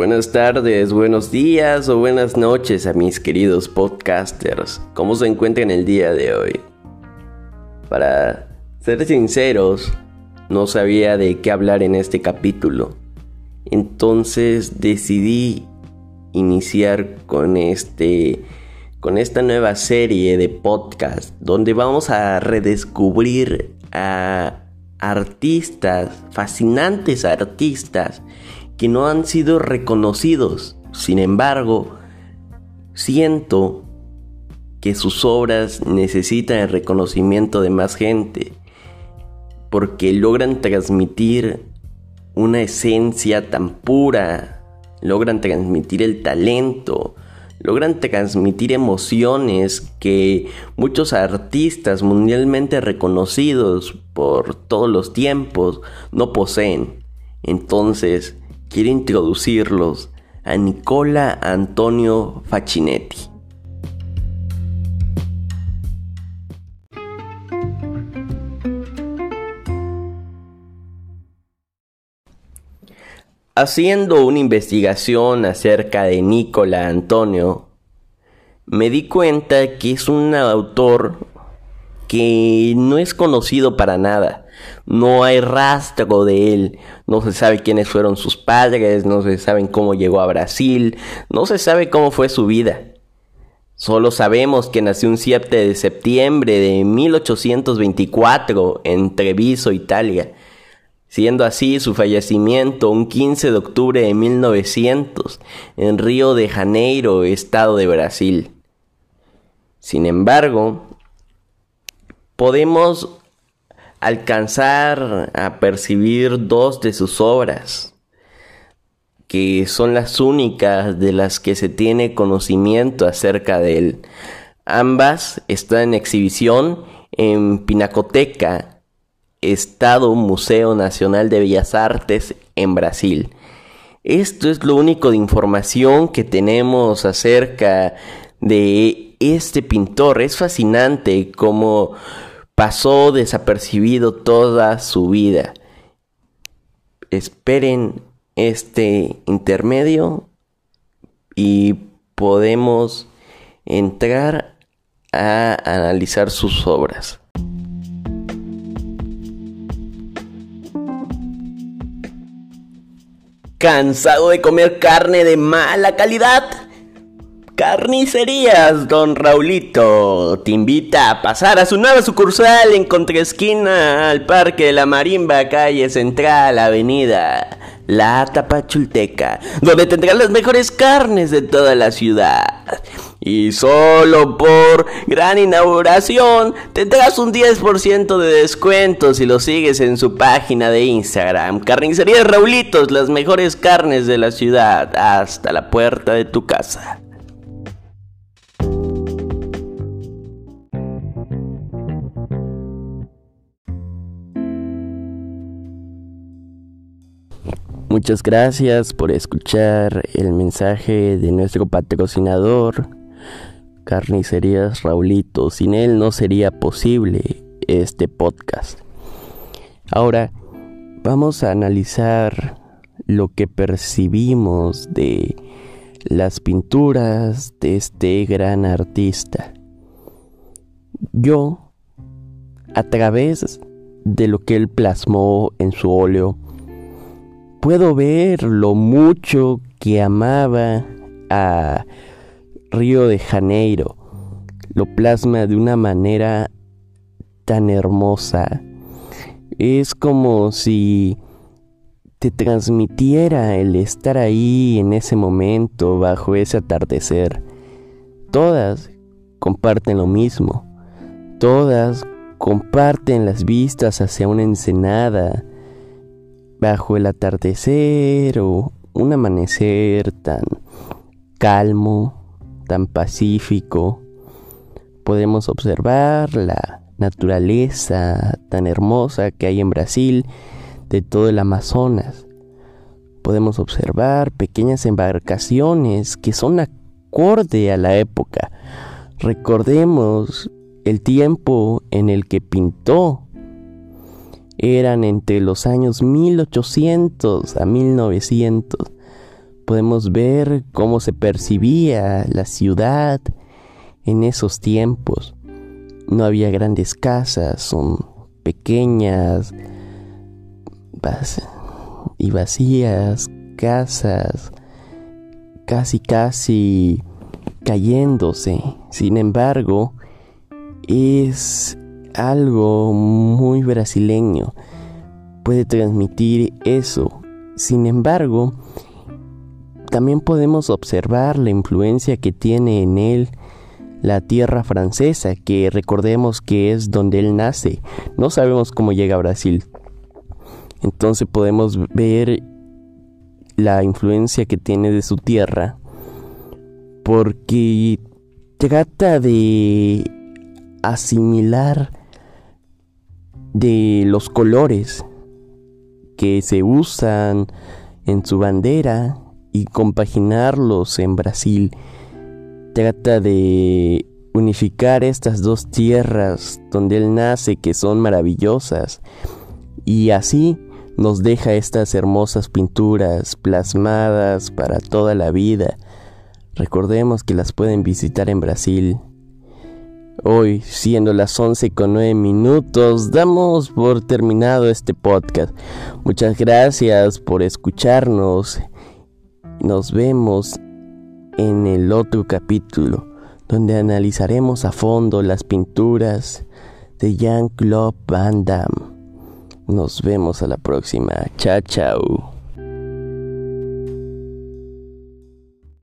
Buenas tardes, buenos días o buenas noches a mis queridos podcasters. ¿Cómo se encuentran el día de hoy? Para ser sinceros, no sabía de qué hablar en este capítulo. Entonces decidí iniciar con este con esta nueva serie de podcast donde vamos a redescubrir a artistas, fascinantes artistas que no han sido reconocidos. Sin embargo, siento que sus obras necesitan el reconocimiento de más gente porque logran transmitir una esencia tan pura, logran transmitir el talento, logran transmitir emociones que muchos artistas mundialmente reconocidos por todos los tiempos no poseen. Entonces, quiero introducirlos a Nicola Antonio Facchinetti. Haciendo una investigación acerca de Nicola Antonio, me di cuenta que es un autor que no es conocido para nada. No hay rastro de él. No se sabe quiénes fueron sus padres, no se sabe cómo llegó a Brasil, no se sabe cómo fue su vida. Solo sabemos que nació un 7 de septiembre de 1824 en Treviso, Italia siendo así su fallecimiento un 15 de octubre de 1900 en Río de Janeiro, estado de Brasil. Sin embargo, podemos alcanzar a percibir dos de sus obras, que son las únicas de las que se tiene conocimiento acerca de él. Ambas están en exhibición en Pinacoteca Estado Museo Nacional de Bellas Artes en Brasil. Esto es lo único de información que tenemos acerca de este pintor. Es fascinante cómo pasó desapercibido toda su vida. Esperen este intermedio y podemos entrar a analizar sus obras. ¿Cansado de comer carne de mala calidad? Carnicerías Don Raulito te invita a pasar a su nueva sucursal en contraesquina al Parque de la Marimba, calle Central, Avenida La Tapachulteca, donde tendrás las mejores carnes de toda la ciudad. Y solo por gran inauguración tendrás un 10% de descuento si lo sigues en su página de Instagram. Carnicería Raulitos, las mejores carnes de la ciudad, hasta la puerta de tu casa. Muchas gracias por escuchar el mensaje de nuestro patrocinador Carnicerías Raulito. Sin él no sería posible este podcast. Ahora vamos a analizar lo que percibimos de las pinturas de este gran artista. Yo, a través de lo que él plasmó en su óleo, puedo ver lo mucho que amaba a Río de Janeiro. Lo plasma de una manera tan hermosa. Es como si te transmitiera el estar ahí en ese momento, bajo ese atardecer. Todas comparten lo mismo. Todas comparten las vistas hacia una ensenada, bajo el atardecer o un amanecer tan calmo, tan pacífico, podemos observar la naturaleza tan hermosa que hay en Brasil de todo el Amazonas. Podemos observar pequeñas embarcaciones que son acorde a la época. Recordemos el tiempo en el que pintó. Eran entre los años 1800 a 1900 podemos ver cómo se percibía la ciudad en esos tiempos. No había grandes casas, son pequeñas y vacías casas, casi casi cayéndose. Sin embargo, es algo muy brasileño. Puede transmitir eso. Sin embargo, también podemos observar la influencia que tiene en él la tierra francesa, que recordemos que es donde él nace. No sabemos cómo llega a Brasil. Entonces podemos ver la influencia que tiene de su tierra, porque trata de asimilar de los colores que se usan en su bandera y compaginarlos en Brasil. Trata de unificar estas dos tierras donde él nace que son maravillosas y así nos deja estas hermosas pinturas plasmadas para toda la vida. Recordemos que las pueden visitar en Brasil. Hoy, siendo las 11 con 9 minutos, damos por terminado este podcast. Muchas gracias por escucharnos. Nos vemos en el otro capítulo, donde analizaremos a fondo las pinturas de Jean-Claude Van Damme. Nos vemos a la próxima. Chao, chao.